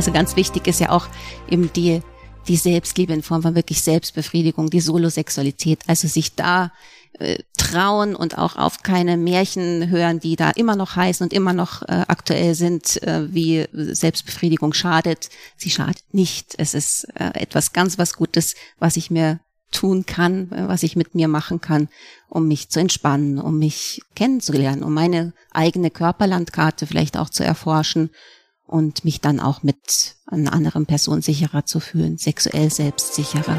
Also ganz wichtig ist ja auch eben die, die Selbstliebe in Form von wirklich Selbstbefriedigung, die Solosexualität. Also sich da äh, trauen und auch auf keine Märchen hören, die da immer noch heißen und immer noch äh, aktuell sind, äh, wie Selbstbefriedigung schadet. Sie schadet nicht. Es ist äh, etwas ganz was Gutes, was ich mir tun kann, äh, was ich mit mir machen kann, um mich zu entspannen, um mich kennenzulernen, um meine eigene Körperlandkarte vielleicht auch zu erforschen und mich dann auch mit einer anderen Person sicherer zu fühlen, sexuell selbstsicherer.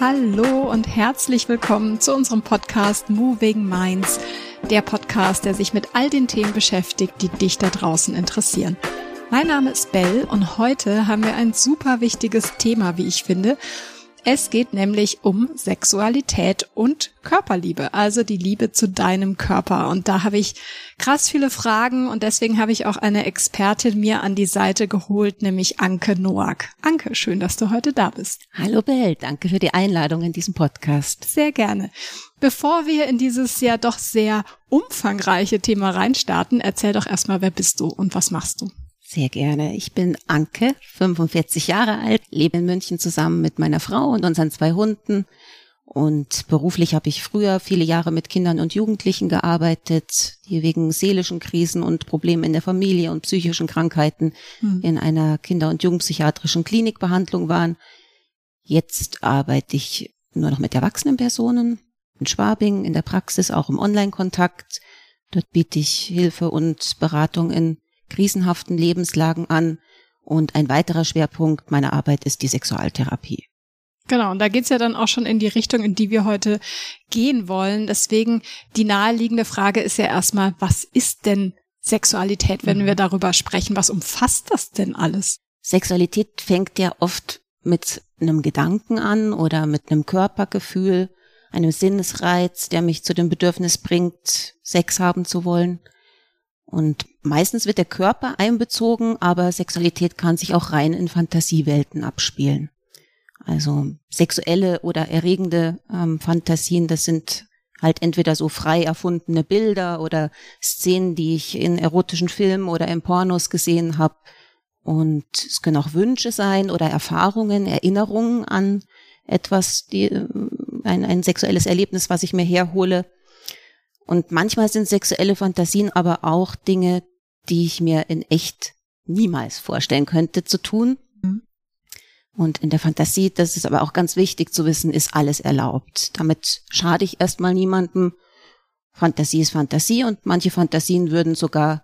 Hallo und herzlich willkommen zu unserem Podcast Moving Minds, der Podcast, der sich mit all den Themen beschäftigt, die dich da draußen interessieren. Mein Name ist Bell und heute haben wir ein super wichtiges Thema, wie ich finde. Es geht nämlich um Sexualität und Körperliebe, also die Liebe zu deinem Körper. Und da habe ich krass viele Fragen und deswegen habe ich auch eine Expertin mir an die Seite geholt, nämlich Anke Noack. Anke, schön, dass du heute da bist. Hallo Bell, danke für die Einladung in diesem Podcast. Sehr gerne. Bevor wir in dieses ja doch sehr umfangreiche Thema reinstarten, erzähl doch erstmal, wer bist du und was machst du? Sehr gerne. Ich bin Anke, 45 Jahre alt, lebe in München zusammen mit meiner Frau und unseren zwei Hunden. Und beruflich habe ich früher viele Jahre mit Kindern und Jugendlichen gearbeitet, die wegen seelischen Krisen und Problemen in der Familie und psychischen Krankheiten hm. in einer Kinder- und Jugendpsychiatrischen Klinikbehandlung waren. Jetzt arbeite ich nur noch mit erwachsenen Personen in Schwabing, in der Praxis, auch im Online-Kontakt. Dort biete ich Hilfe und Beratung in krisenhaften Lebenslagen an. Und ein weiterer Schwerpunkt meiner Arbeit ist die Sexualtherapie. Genau, und da geht's ja dann auch schon in die Richtung, in die wir heute gehen wollen. Deswegen die naheliegende Frage ist ja erstmal, was ist denn Sexualität, wenn mhm. wir darüber sprechen? Was umfasst das denn alles? Sexualität fängt ja oft mit einem Gedanken an oder mit einem Körpergefühl, einem Sinnesreiz, der mich zu dem Bedürfnis bringt, Sex haben zu wollen. Und meistens wird der Körper einbezogen, aber Sexualität kann sich auch rein in Fantasiewelten abspielen. Also sexuelle oder erregende ähm, Fantasien, das sind halt entweder so frei erfundene Bilder oder Szenen, die ich in erotischen Filmen oder in Pornos gesehen habe. Und es können auch Wünsche sein oder Erfahrungen, Erinnerungen an etwas, die, äh, ein, ein sexuelles Erlebnis, was ich mir herhole. Und manchmal sind sexuelle Fantasien aber auch Dinge, die ich mir in echt niemals vorstellen könnte zu tun. Mhm. Und in der Fantasie, das ist aber auch ganz wichtig zu wissen, ist alles erlaubt. Damit schade ich erstmal niemandem. Fantasie ist Fantasie und manche Fantasien würden sogar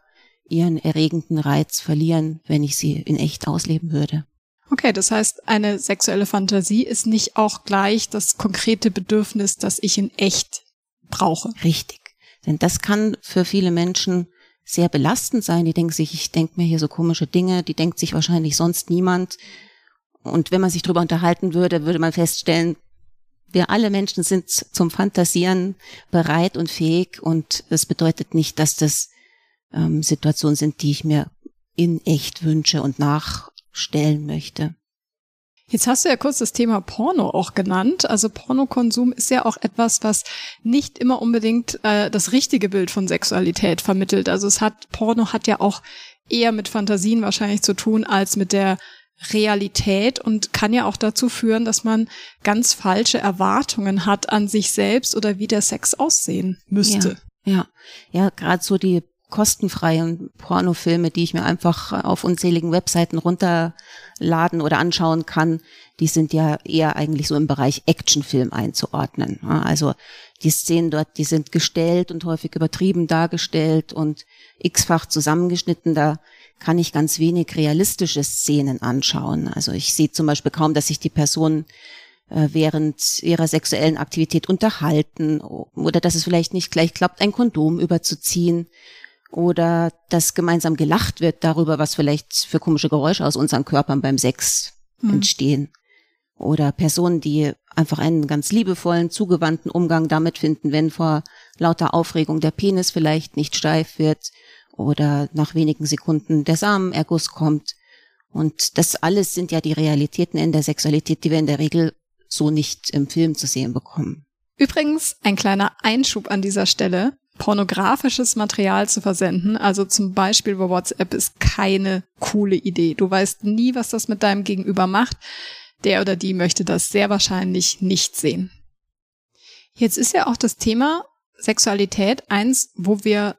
ihren erregenden Reiz verlieren, wenn ich sie in echt ausleben würde. Okay, das heißt, eine sexuelle Fantasie ist nicht auch gleich das konkrete Bedürfnis, das ich in echt brauche. Richtig. Denn das kann für viele Menschen sehr belastend sein. Die denken sich, ich denke mir hier so komische Dinge, die denkt sich wahrscheinlich sonst niemand. Und wenn man sich darüber unterhalten würde, würde man feststellen, wir alle Menschen sind zum Fantasieren bereit und fähig und das bedeutet nicht, dass das ähm, Situationen sind, die ich mir in echt wünsche und nachstellen möchte. Jetzt hast du ja kurz das Thema Porno auch genannt. Also Pornokonsum ist ja auch etwas, was nicht immer unbedingt äh, das richtige Bild von Sexualität vermittelt. Also es hat Porno hat ja auch eher mit Fantasien wahrscheinlich zu tun als mit der Realität und kann ja auch dazu führen, dass man ganz falsche Erwartungen hat an sich selbst oder wie der Sex aussehen müsste. Ja, ja, ja gerade so die kostenfreien Pornofilme, die ich mir einfach auf unzähligen Webseiten runterladen oder anschauen kann, die sind ja eher eigentlich so im Bereich Actionfilm einzuordnen. Also die Szenen dort, die sind gestellt und häufig übertrieben dargestellt und x-fach zusammengeschnitten. Da kann ich ganz wenig realistische Szenen anschauen. Also ich sehe zum Beispiel kaum, dass sich die Personen äh, während ihrer sexuellen Aktivität unterhalten oder dass es vielleicht nicht gleich klappt, ein Kondom überzuziehen oder dass gemeinsam gelacht wird darüber, was vielleicht für komische Geräusche aus unseren Körpern beim Sex mhm. entstehen. Oder Personen, die einfach einen ganz liebevollen, zugewandten Umgang damit finden, wenn vor lauter Aufregung der Penis vielleicht nicht steif wird oder nach wenigen Sekunden der Samenerguss kommt. Und das alles sind ja die Realitäten in der Sexualität, die wir in der Regel so nicht im Film zu sehen bekommen. Übrigens, ein kleiner Einschub an dieser Stelle. Pornografisches Material zu versenden, also zum Beispiel über WhatsApp, ist keine coole Idee. Du weißt nie, was das mit deinem Gegenüber macht. Der oder die möchte das sehr wahrscheinlich nicht sehen. Jetzt ist ja auch das Thema Sexualität eins, wo wir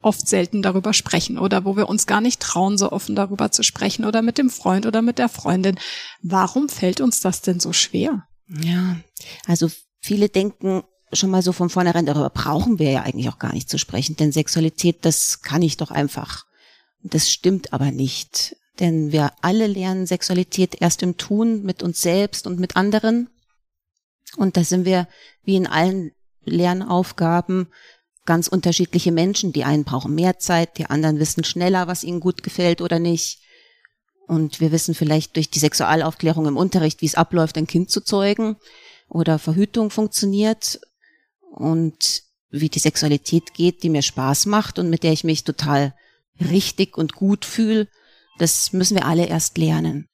oft selten darüber sprechen oder wo wir uns gar nicht trauen, so offen darüber zu sprechen oder mit dem Freund oder mit der Freundin. Warum fällt uns das denn so schwer? Ja, also viele denken schon mal so von vornherein, darüber brauchen wir ja eigentlich auch gar nicht zu sprechen, denn Sexualität, das kann ich doch einfach. Das stimmt aber nicht, denn wir alle lernen Sexualität erst im Tun mit uns selbst und mit anderen. Und da sind wir, wie in allen Lernaufgaben, ganz unterschiedliche Menschen. Die einen brauchen mehr Zeit, die anderen wissen schneller, was ihnen gut gefällt oder nicht. Und wir wissen vielleicht durch die Sexualaufklärung im Unterricht, wie es abläuft, ein Kind zu zeugen oder Verhütung funktioniert und wie die Sexualität geht, die mir Spaß macht und mit der ich mich total richtig und gut fühle. Das müssen wir alle erst lernen.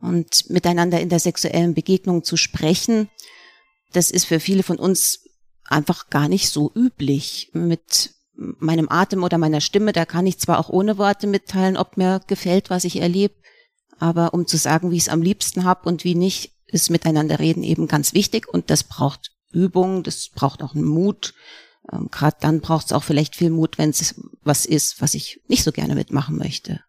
Und miteinander in der sexuellen Begegnung zu sprechen, das ist für viele von uns einfach gar nicht so üblich. Mit meinem Atem oder meiner Stimme, da kann ich zwar auch ohne Worte mitteilen, ob mir gefällt, was ich erlebe, aber um zu sagen, wie ich es am liebsten habe und wie nicht, ist miteinander reden eben ganz wichtig und das braucht Übung, das braucht auch einen Mut. Ähm, Gerade dann braucht es auch vielleicht viel Mut, wenn es was ist, was ich nicht so gerne mitmachen möchte.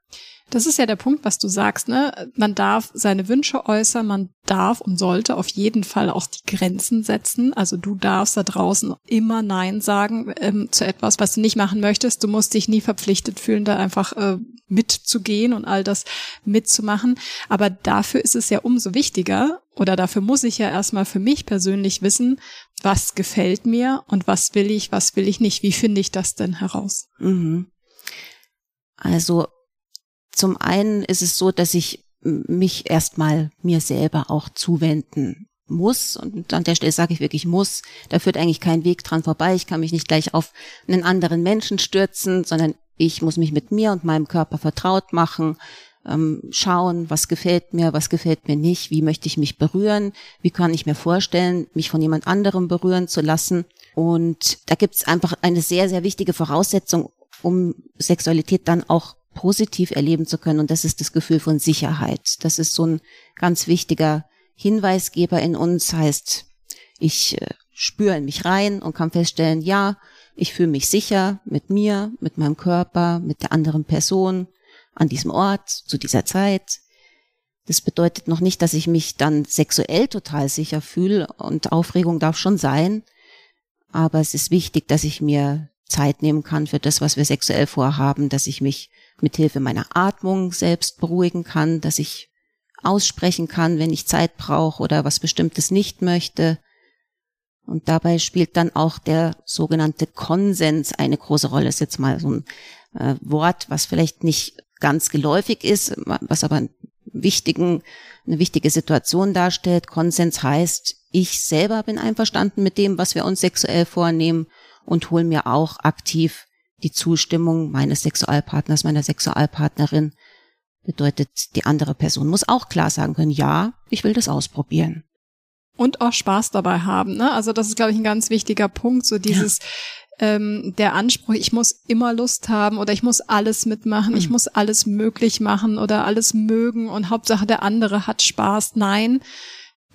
Das ist ja der Punkt, was du sagst, ne? Man darf seine Wünsche äußern, man darf und sollte auf jeden Fall auch die Grenzen setzen. Also du darfst da draußen immer Nein sagen ähm, zu etwas, was du nicht machen möchtest. Du musst dich nie verpflichtet fühlen, da einfach äh, mitzugehen und all das mitzumachen. Aber dafür ist es ja umso wichtiger, oder dafür muss ich ja erstmal für mich persönlich wissen, was gefällt mir und was will ich, was will ich nicht. Wie finde ich das denn heraus? Mhm. Also zum einen ist es so, dass ich mich erstmal mir selber auch zuwenden muss. Und an der Stelle sage ich wirklich muss. Da führt eigentlich kein Weg dran vorbei. Ich kann mich nicht gleich auf einen anderen Menschen stürzen, sondern ich muss mich mit mir und meinem Körper vertraut machen, ähm, schauen, was gefällt mir, was gefällt mir nicht, wie möchte ich mich berühren, wie kann ich mir vorstellen, mich von jemand anderem berühren zu lassen. Und da gibt es einfach eine sehr, sehr wichtige Voraussetzung, um Sexualität dann auch positiv erleben zu können. Und das ist das Gefühl von Sicherheit. Das ist so ein ganz wichtiger Hinweisgeber in uns. Heißt, ich äh, spüre in mich rein und kann feststellen, ja, ich fühle mich sicher mit mir, mit meinem Körper, mit der anderen Person, an diesem Ort, zu dieser Zeit. Das bedeutet noch nicht, dass ich mich dann sexuell total sicher fühle und Aufregung darf schon sein. Aber es ist wichtig, dass ich mir Zeit nehmen kann für das, was wir sexuell vorhaben, dass ich mich mit Hilfe meiner Atmung selbst beruhigen kann, dass ich aussprechen kann, wenn ich Zeit brauche oder was Bestimmtes nicht möchte. Und dabei spielt dann auch der sogenannte Konsens eine große Rolle. Das ist jetzt mal so ein äh, Wort, was vielleicht nicht ganz geläufig ist, was aber einen wichtigen, eine wichtige Situation darstellt. Konsens heißt, ich selber bin einverstanden mit dem, was wir uns sexuell vornehmen und hole mir auch aktiv die Zustimmung meines Sexualpartners, meiner Sexualpartnerin. Bedeutet, die andere Person muss auch klar sagen können, ja, ich will das ausprobieren. Und auch Spaß dabei haben. Ne? Also das ist, glaube ich, ein ganz wichtiger Punkt, so dieses, ja. ähm, der Anspruch, ich muss immer Lust haben oder ich muss alles mitmachen, mhm. ich muss alles möglich machen oder alles mögen und Hauptsache der andere hat Spaß. Nein,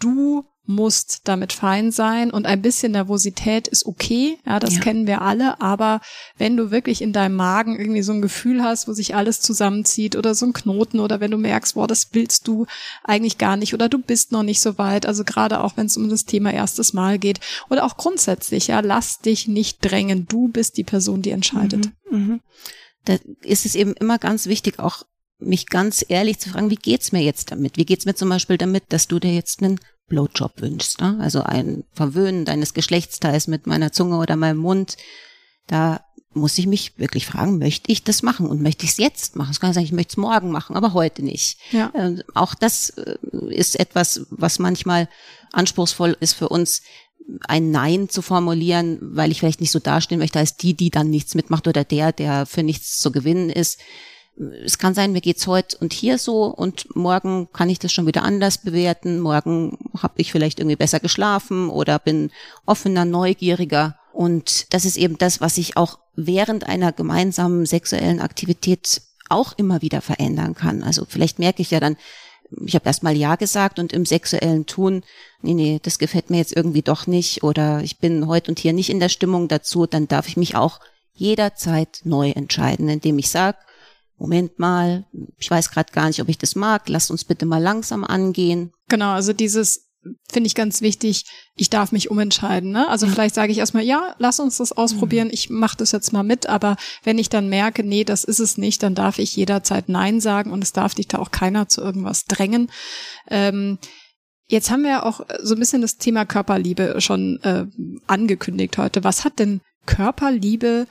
du musst damit fein sein und ein bisschen Nervosität ist okay, ja, das ja. kennen wir alle, aber wenn du wirklich in deinem Magen irgendwie so ein Gefühl hast, wo sich alles zusammenzieht oder so ein Knoten oder wenn du merkst, boah, das willst du eigentlich gar nicht oder du bist noch nicht so weit, also gerade auch wenn es um das Thema erstes Mal geht oder auch grundsätzlich, ja, lass dich nicht drängen, du bist die Person, die entscheidet. Mhm, mh. Da ist es eben immer ganz wichtig, auch mich ganz ehrlich zu fragen, wie geht's mir jetzt damit? Wie geht's mir zum Beispiel damit, dass du dir jetzt einen Blowjob wünschst. Ne? Also ein Verwöhnen deines Geschlechtsteils mit meiner Zunge oder meinem Mund. Da muss ich mich wirklich fragen, möchte ich das machen und möchte ich es jetzt machen? Es kann sein, ich möchte es morgen machen, aber heute nicht. Ja. Äh, auch das äh, ist etwas, was manchmal anspruchsvoll ist für uns, ein Nein zu formulieren, weil ich vielleicht nicht so dastehen möchte als die, die dann nichts mitmacht oder der, der für nichts zu gewinnen ist es kann sein, mir geht's heute und hier so und morgen kann ich das schon wieder anders bewerten. Morgen habe ich vielleicht irgendwie besser geschlafen oder bin offener, neugieriger Und das ist eben das, was sich auch während einer gemeinsamen sexuellen Aktivität auch immer wieder verändern kann. Also vielleicht merke ich ja dann, ich habe erstmal Ja gesagt und im sexuellen Tun, nee, nee, das gefällt mir jetzt irgendwie doch nicht oder ich bin heute und hier nicht in der Stimmung dazu, dann darf ich mich auch jederzeit neu entscheiden, indem ich sage, Moment mal, ich weiß gerade gar nicht, ob ich das mag, lasst uns bitte mal langsam angehen. Genau, also dieses finde ich ganz wichtig, ich darf mich umentscheiden. Ne? Also vielleicht sage ich erstmal, ja, lass uns das ausprobieren, ich mache das jetzt mal mit, aber wenn ich dann merke, nee, das ist es nicht, dann darf ich jederzeit Nein sagen und es darf dich da auch keiner zu irgendwas drängen. Ähm, jetzt haben wir ja auch so ein bisschen das Thema Körperliebe schon äh, angekündigt heute. Was hat denn Körperliebe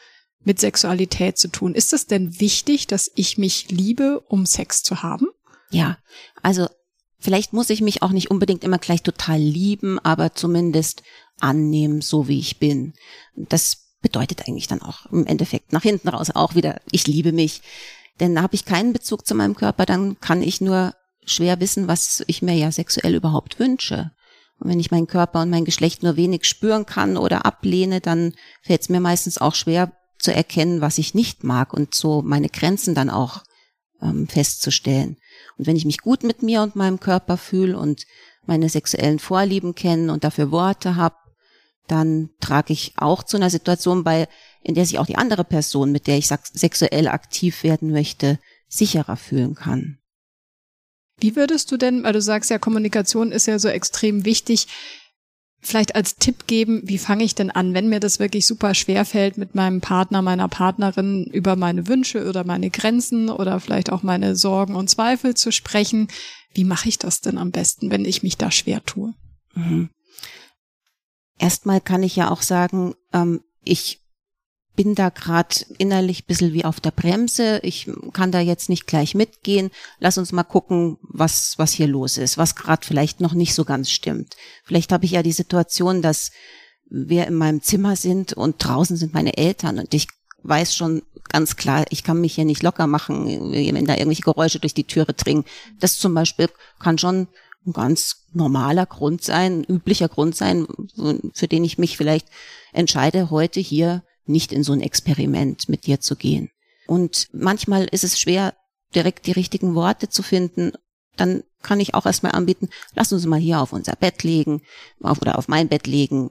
mit Sexualität zu tun? Ist es denn wichtig, dass ich mich liebe, um Sex zu haben? Ja, also Vielleicht muss ich mich auch nicht unbedingt immer gleich total lieben, aber zumindest annehmen, so wie ich bin. Das bedeutet eigentlich dann auch im Endeffekt nach hinten raus auch wieder, ich liebe mich. Denn da habe ich keinen Bezug zu meinem Körper, dann kann ich nur schwer wissen, was ich mir ja sexuell überhaupt wünsche. Und wenn ich meinen Körper und mein Geschlecht nur wenig spüren kann oder ablehne, dann fällt es mir meistens auch schwer zu erkennen, was ich nicht mag und so meine Grenzen dann auch ähm, festzustellen. Und wenn ich mich gut mit mir und meinem Körper fühle und meine sexuellen Vorlieben kenne und dafür Worte habe, dann trage ich auch zu einer Situation bei, in der sich auch die andere Person, mit der ich sexuell aktiv werden möchte, sicherer fühlen kann. Wie würdest du denn, weil du sagst ja, Kommunikation ist ja so extrem wichtig, vielleicht als Tipp geben, wie fange ich denn an, wenn mir das wirklich super schwer fällt, mit meinem Partner, meiner Partnerin über meine Wünsche oder meine Grenzen oder vielleicht auch meine Sorgen und Zweifel zu sprechen. Wie mache ich das denn am besten, wenn ich mich da schwer tue? Mhm. Erstmal kann ich ja auch sagen, ähm, ich bin da gerade innerlich bisschen wie auf der Bremse. Ich kann da jetzt nicht gleich mitgehen. Lass uns mal gucken, was, was hier los ist, was gerade vielleicht noch nicht so ganz stimmt. Vielleicht habe ich ja die Situation, dass wir in meinem Zimmer sind und draußen sind meine Eltern und ich weiß schon ganz klar, ich kann mich hier nicht locker machen, wenn da irgendwelche Geräusche durch die Türe dringen. Das zum Beispiel kann schon ein ganz normaler Grund sein, ein üblicher Grund sein, für den ich mich vielleicht entscheide, heute hier nicht in so ein Experiment mit dir zu gehen. Und manchmal ist es schwer, direkt die richtigen Worte zu finden. Dann kann ich auch erstmal anbieten, lass uns mal hier auf unser Bett legen auf, oder auf mein Bett legen.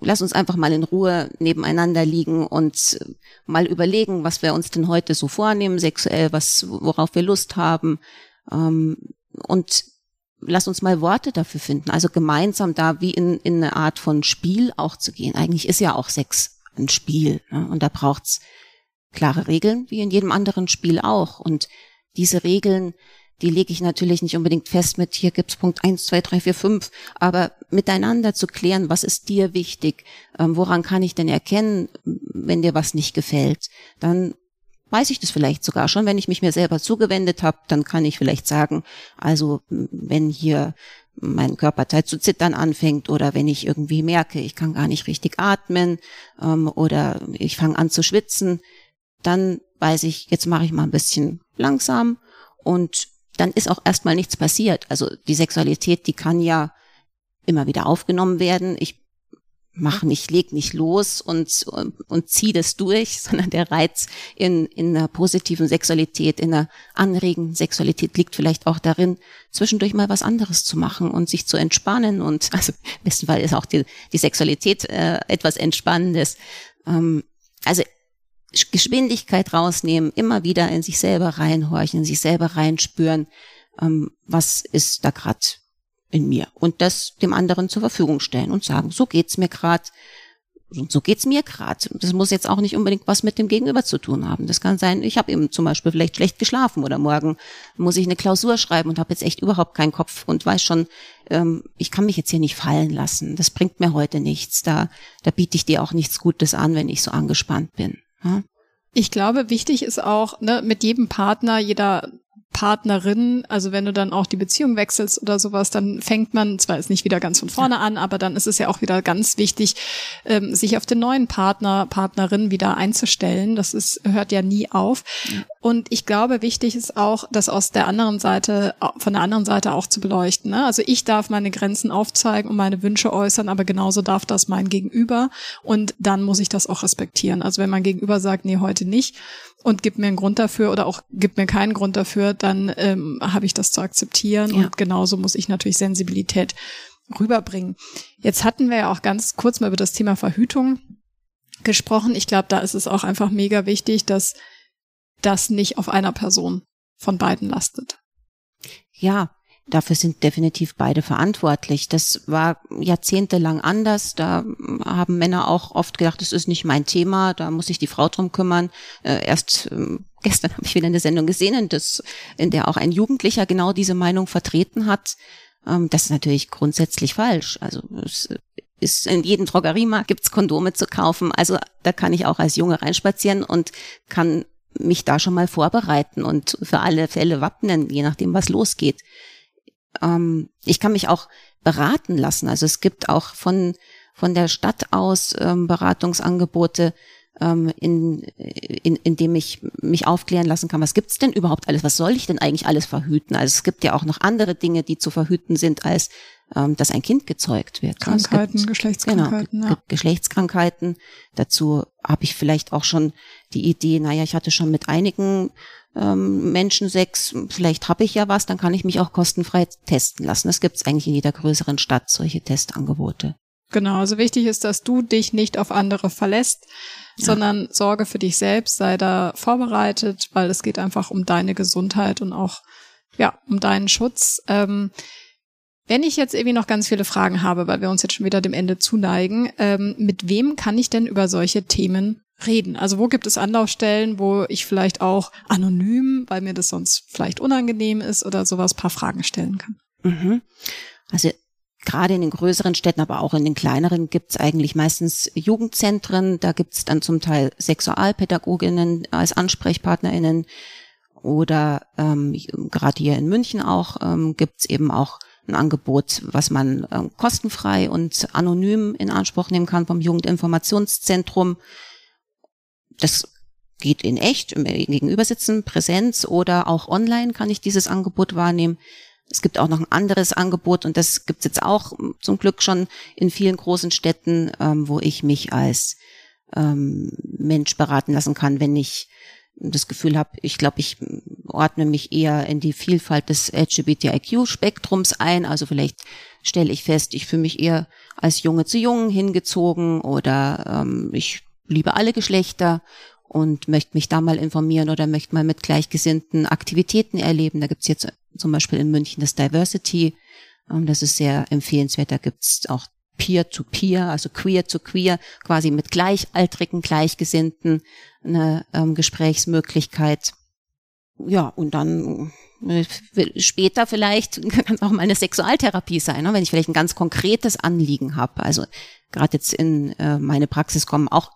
Lass uns einfach mal in Ruhe nebeneinander liegen und mal überlegen, was wir uns denn heute so vornehmen, sexuell, was, worauf wir Lust haben. Ähm, und lass uns mal Worte dafür finden. Also gemeinsam da wie in, in eine Art von Spiel auch zu gehen. Eigentlich ist ja auch Sex ein Spiel. Ne? Und da braucht's klare Regeln, wie in jedem anderen Spiel auch. Und diese Regeln, die lege ich natürlich nicht unbedingt fest mit, hier gibt's Punkt eins, zwei, drei, vier, fünf, aber miteinander zu klären, was ist dir wichtig, ähm, woran kann ich denn erkennen, wenn dir was nicht gefällt, dann weiß ich das vielleicht sogar schon, wenn ich mich mir selber zugewendet habe, dann kann ich vielleicht sagen, also wenn hier mein Körperteil zu zittern anfängt oder wenn ich irgendwie merke, ich kann gar nicht richtig atmen ähm, oder ich fange an zu schwitzen, dann weiß ich, jetzt mache ich mal ein bisschen langsam und dann ist auch erstmal nichts passiert. Also die Sexualität, die kann ja immer wieder aufgenommen werden. Ich mach nicht, leg nicht los und, und zieh das durch, sondern der Reiz in, in einer positiven Sexualität, in einer anregenden Sexualität liegt vielleicht auch darin, zwischendurch mal was anderes zu machen und sich zu entspannen und, also im besten Fall ist auch die, die Sexualität äh, etwas Entspannendes. Ähm, also Geschwindigkeit rausnehmen, immer wieder in sich selber reinhorchen, in sich selber reinspüren, ähm, was ist da gerade in mir und das dem anderen zur Verfügung stellen und sagen, so geht's mir gerade und so geht's mir gerade. Das muss jetzt auch nicht unbedingt was mit dem Gegenüber zu tun haben. Das kann sein, ich habe eben zum Beispiel vielleicht schlecht geschlafen oder morgen muss ich eine Klausur schreiben und habe jetzt echt überhaupt keinen Kopf und weiß schon, ähm, ich kann mich jetzt hier nicht fallen lassen. Das bringt mir heute nichts. Da, da biete ich dir auch nichts Gutes an, wenn ich so angespannt bin. Ja? Ich glaube, wichtig ist auch, ne, mit jedem Partner, jeder Partnerin, also wenn du dann auch die Beziehung wechselst oder sowas, dann fängt man, zwar ist nicht wieder ganz von vorne an, aber dann ist es ja auch wieder ganz wichtig, ähm, sich auf den neuen Partner, Partnerin wieder einzustellen. Das ist, hört ja nie auf. Und ich glaube, wichtig ist auch, das aus der anderen Seite, von der anderen Seite auch zu beleuchten. Ne? Also ich darf meine Grenzen aufzeigen und meine Wünsche äußern, aber genauso darf das mein Gegenüber. Und dann muss ich das auch respektieren. Also wenn mein Gegenüber sagt, nee, heute nicht, und gibt mir einen Grund dafür oder auch gibt mir keinen Grund dafür, dann ähm, habe ich das zu akzeptieren. Ja. Und genauso muss ich natürlich Sensibilität rüberbringen. Jetzt hatten wir ja auch ganz kurz mal über das Thema Verhütung gesprochen. Ich glaube, da ist es auch einfach mega wichtig, dass das nicht auf einer Person von beiden lastet. Ja, dafür sind definitiv beide verantwortlich. Das war jahrzehntelang anders. Da haben Männer auch oft gedacht, das ist nicht mein Thema, da muss sich die Frau drum kümmern. Äh, erst ähm, gestern habe ich wieder eine Sendung gesehen, in, das, in der auch ein Jugendlicher genau diese Meinung vertreten hat. Ähm, das ist natürlich grundsätzlich falsch. Also es ist in jedem Drogeriemarkt gibt's Kondome zu kaufen. Also da kann ich auch als Junge reinspazieren und kann mich da schon mal vorbereiten und für alle Fälle wappnen, je nachdem, was losgeht ähm, ich kann mich auch beraten lassen. Also es gibt auch von, von der Stadt aus ähm, Beratungsangebote, ähm, in, in, in dem ich mich aufklären lassen kann, was gibt's denn überhaupt alles, was soll ich denn eigentlich alles verhüten? Also es gibt ja auch noch andere Dinge, die zu verhüten sind, als ähm, dass ein Kind gezeugt wird. Krankheiten, gibt, Geschlechtskrankheiten. Genau, ja. Geschlechtskrankheiten. Dazu habe ich vielleicht auch schon die Idee, naja, ich hatte schon mit einigen ähm, Menschen sechs, vielleicht habe ich ja was, dann kann ich mich auch kostenfrei testen lassen. Das gibt es eigentlich in jeder größeren Stadt, solche Testangebote. Genau, also wichtig ist, dass du dich nicht auf andere verlässt, ja. sondern sorge für dich selbst, sei da vorbereitet, weil es geht einfach um deine Gesundheit und auch ja um deinen Schutz. Ähm, wenn ich jetzt irgendwie noch ganz viele Fragen habe, weil wir uns jetzt schon wieder dem Ende zuneigen, ähm, mit wem kann ich denn über solche Themen reden? Also wo gibt es Anlaufstellen, wo ich vielleicht auch anonym, weil mir das sonst vielleicht unangenehm ist oder sowas, paar Fragen stellen kann? Mhm. Also gerade in den größeren Städten, aber auch in den kleineren gibt es eigentlich meistens Jugendzentren. Da gibt es dann zum Teil Sexualpädagoginnen als Ansprechpartnerinnen oder ähm, gerade hier in München auch ähm, gibt es eben auch ein Angebot, was man ähm, kostenfrei und anonym in Anspruch nehmen kann vom Jugendinformationszentrum das geht in echt, im Gegenübersitzen, Präsenz oder auch online kann ich dieses Angebot wahrnehmen. Es gibt auch noch ein anderes Angebot und das gibt es jetzt auch zum Glück schon in vielen großen Städten, ähm, wo ich mich als ähm, Mensch beraten lassen kann, wenn ich das Gefühl habe, ich glaube, ich ordne mich eher in die Vielfalt des LGBTIQ-Spektrums ein. Also vielleicht stelle ich fest, ich fühle mich eher als Junge zu Jungen hingezogen oder ähm, ich liebe alle Geschlechter und möchte mich da mal informieren oder möchte mal mit gleichgesinnten Aktivitäten erleben. Da gibt's jetzt zum Beispiel in München das Diversity. Ähm, das ist sehr empfehlenswert. Da gibt's auch Peer-to-Peer, -peer, also Queer-to-Queer, quasi mit Gleichaltrigen, Gleichgesinnten eine ähm, Gesprächsmöglichkeit. Ja, und dann äh, später vielleicht kann auch mal eine Sexualtherapie sein, ne? wenn ich vielleicht ein ganz konkretes Anliegen habe. Also gerade jetzt in äh, meine Praxis kommen auch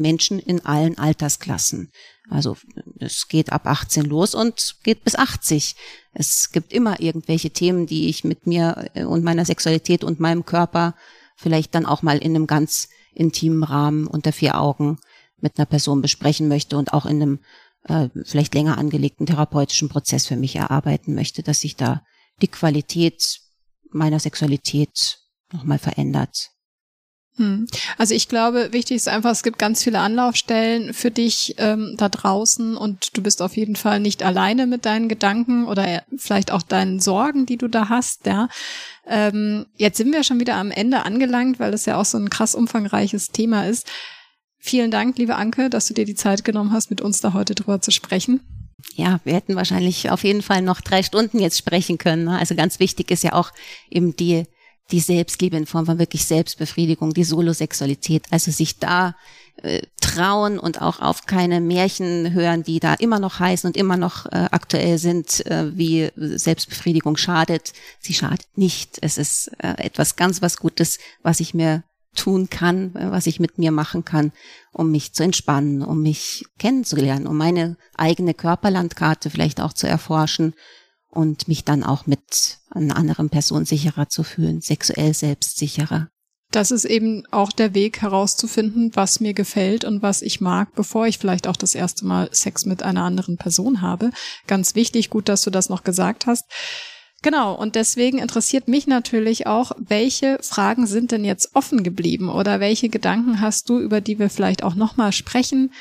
Menschen in allen Altersklassen. Also es geht ab 18 los und geht bis 80. Es gibt immer irgendwelche Themen, die ich mit mir äh, und meiner Sexualität und meinem Körper vielleicht dann auch mal in einem ganz intimen Rahmen unter vier Augen mit einer Person besprechen möchte und auch in einem äh, vielleicht länger angelegten therapeutischen Prozess für mich erarbeiten möchte, dass sich da die Qualität meiner Sexualität nochmal verändert. Hm. Also ich glaube, wichtig ist einfach, es gibt ganz viele Anlaufstellen für dich ähm, da draußen und du bist auf jeden Fall nicht alleine mit deinen Gedanken oder vielleicht auch deinen Sorgen, die du da hast. Ja. Ähm, jetzt sind wir schon wieder am Ende angelangt, weil es ja auch so ein krass umfangreiches Thema ist. Vielen Dank, liebe Anke, dass du dir die Zeit genommen hast, mit uns da heute drüber zu sprechen. Ja, wir hätten wahrscheinlich auf jeden Fall noch drei Stunden jetzt sprechen können. Ne? Also ganz wichtig ist ja auch eben die die Selbstliebe in Form von wirklich Selbstbefriedigung, die Solosexualität, also sich da äh, trauen und auch auf keine Märchen hören, die da immer noch heißen und immer noch äh, aktuell sind, äh, wie Selbstbefriedigung schadet. Sie schadet nicht. Es ist äh, etwas ganz was Gutes, was ich mir tun kann, was ich mit mir machen kann, um mich zu entspannen, um mich kennenzulernen, um meine eigene Körperlandkarte vielleicht auch zu erforschen und mich dann auch mit einer anderen Person sicherer zu fühlen, sexuell selbstsicherer. Das ist eben auch der Weg herauszufinden, was mir gefällt und was ich mag, bevor ich vielleicht auch das erste Mal Sex mit einer anderen Person habe. Ganz wichtig, gut, dass du das noch gesagt hast. Genau, und deswegen interessiert mich natürlich auch, welche Fragen sind denn jetzt offen geblieben oder welche Gedanken hast du, über die wir vielleicht auch nochmal sprechen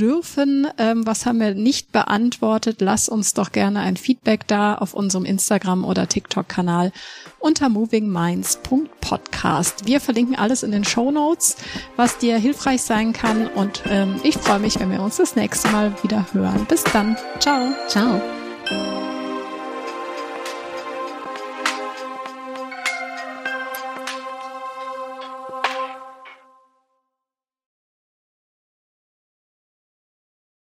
dürfen? Ähm, was haben wir nicht beantwortet? Lass uns doch gerne ein Feedback da auf unserem Instagram- oder TikTok-Kanal unter movingminds.podcast. Wir verlinken alles in den Show Notes, was dir hilfreich sein kann und ähm, ich freue mich, wenn wir uns das nächste Mal wieder hören. Bis dann. Ciao. Ciao.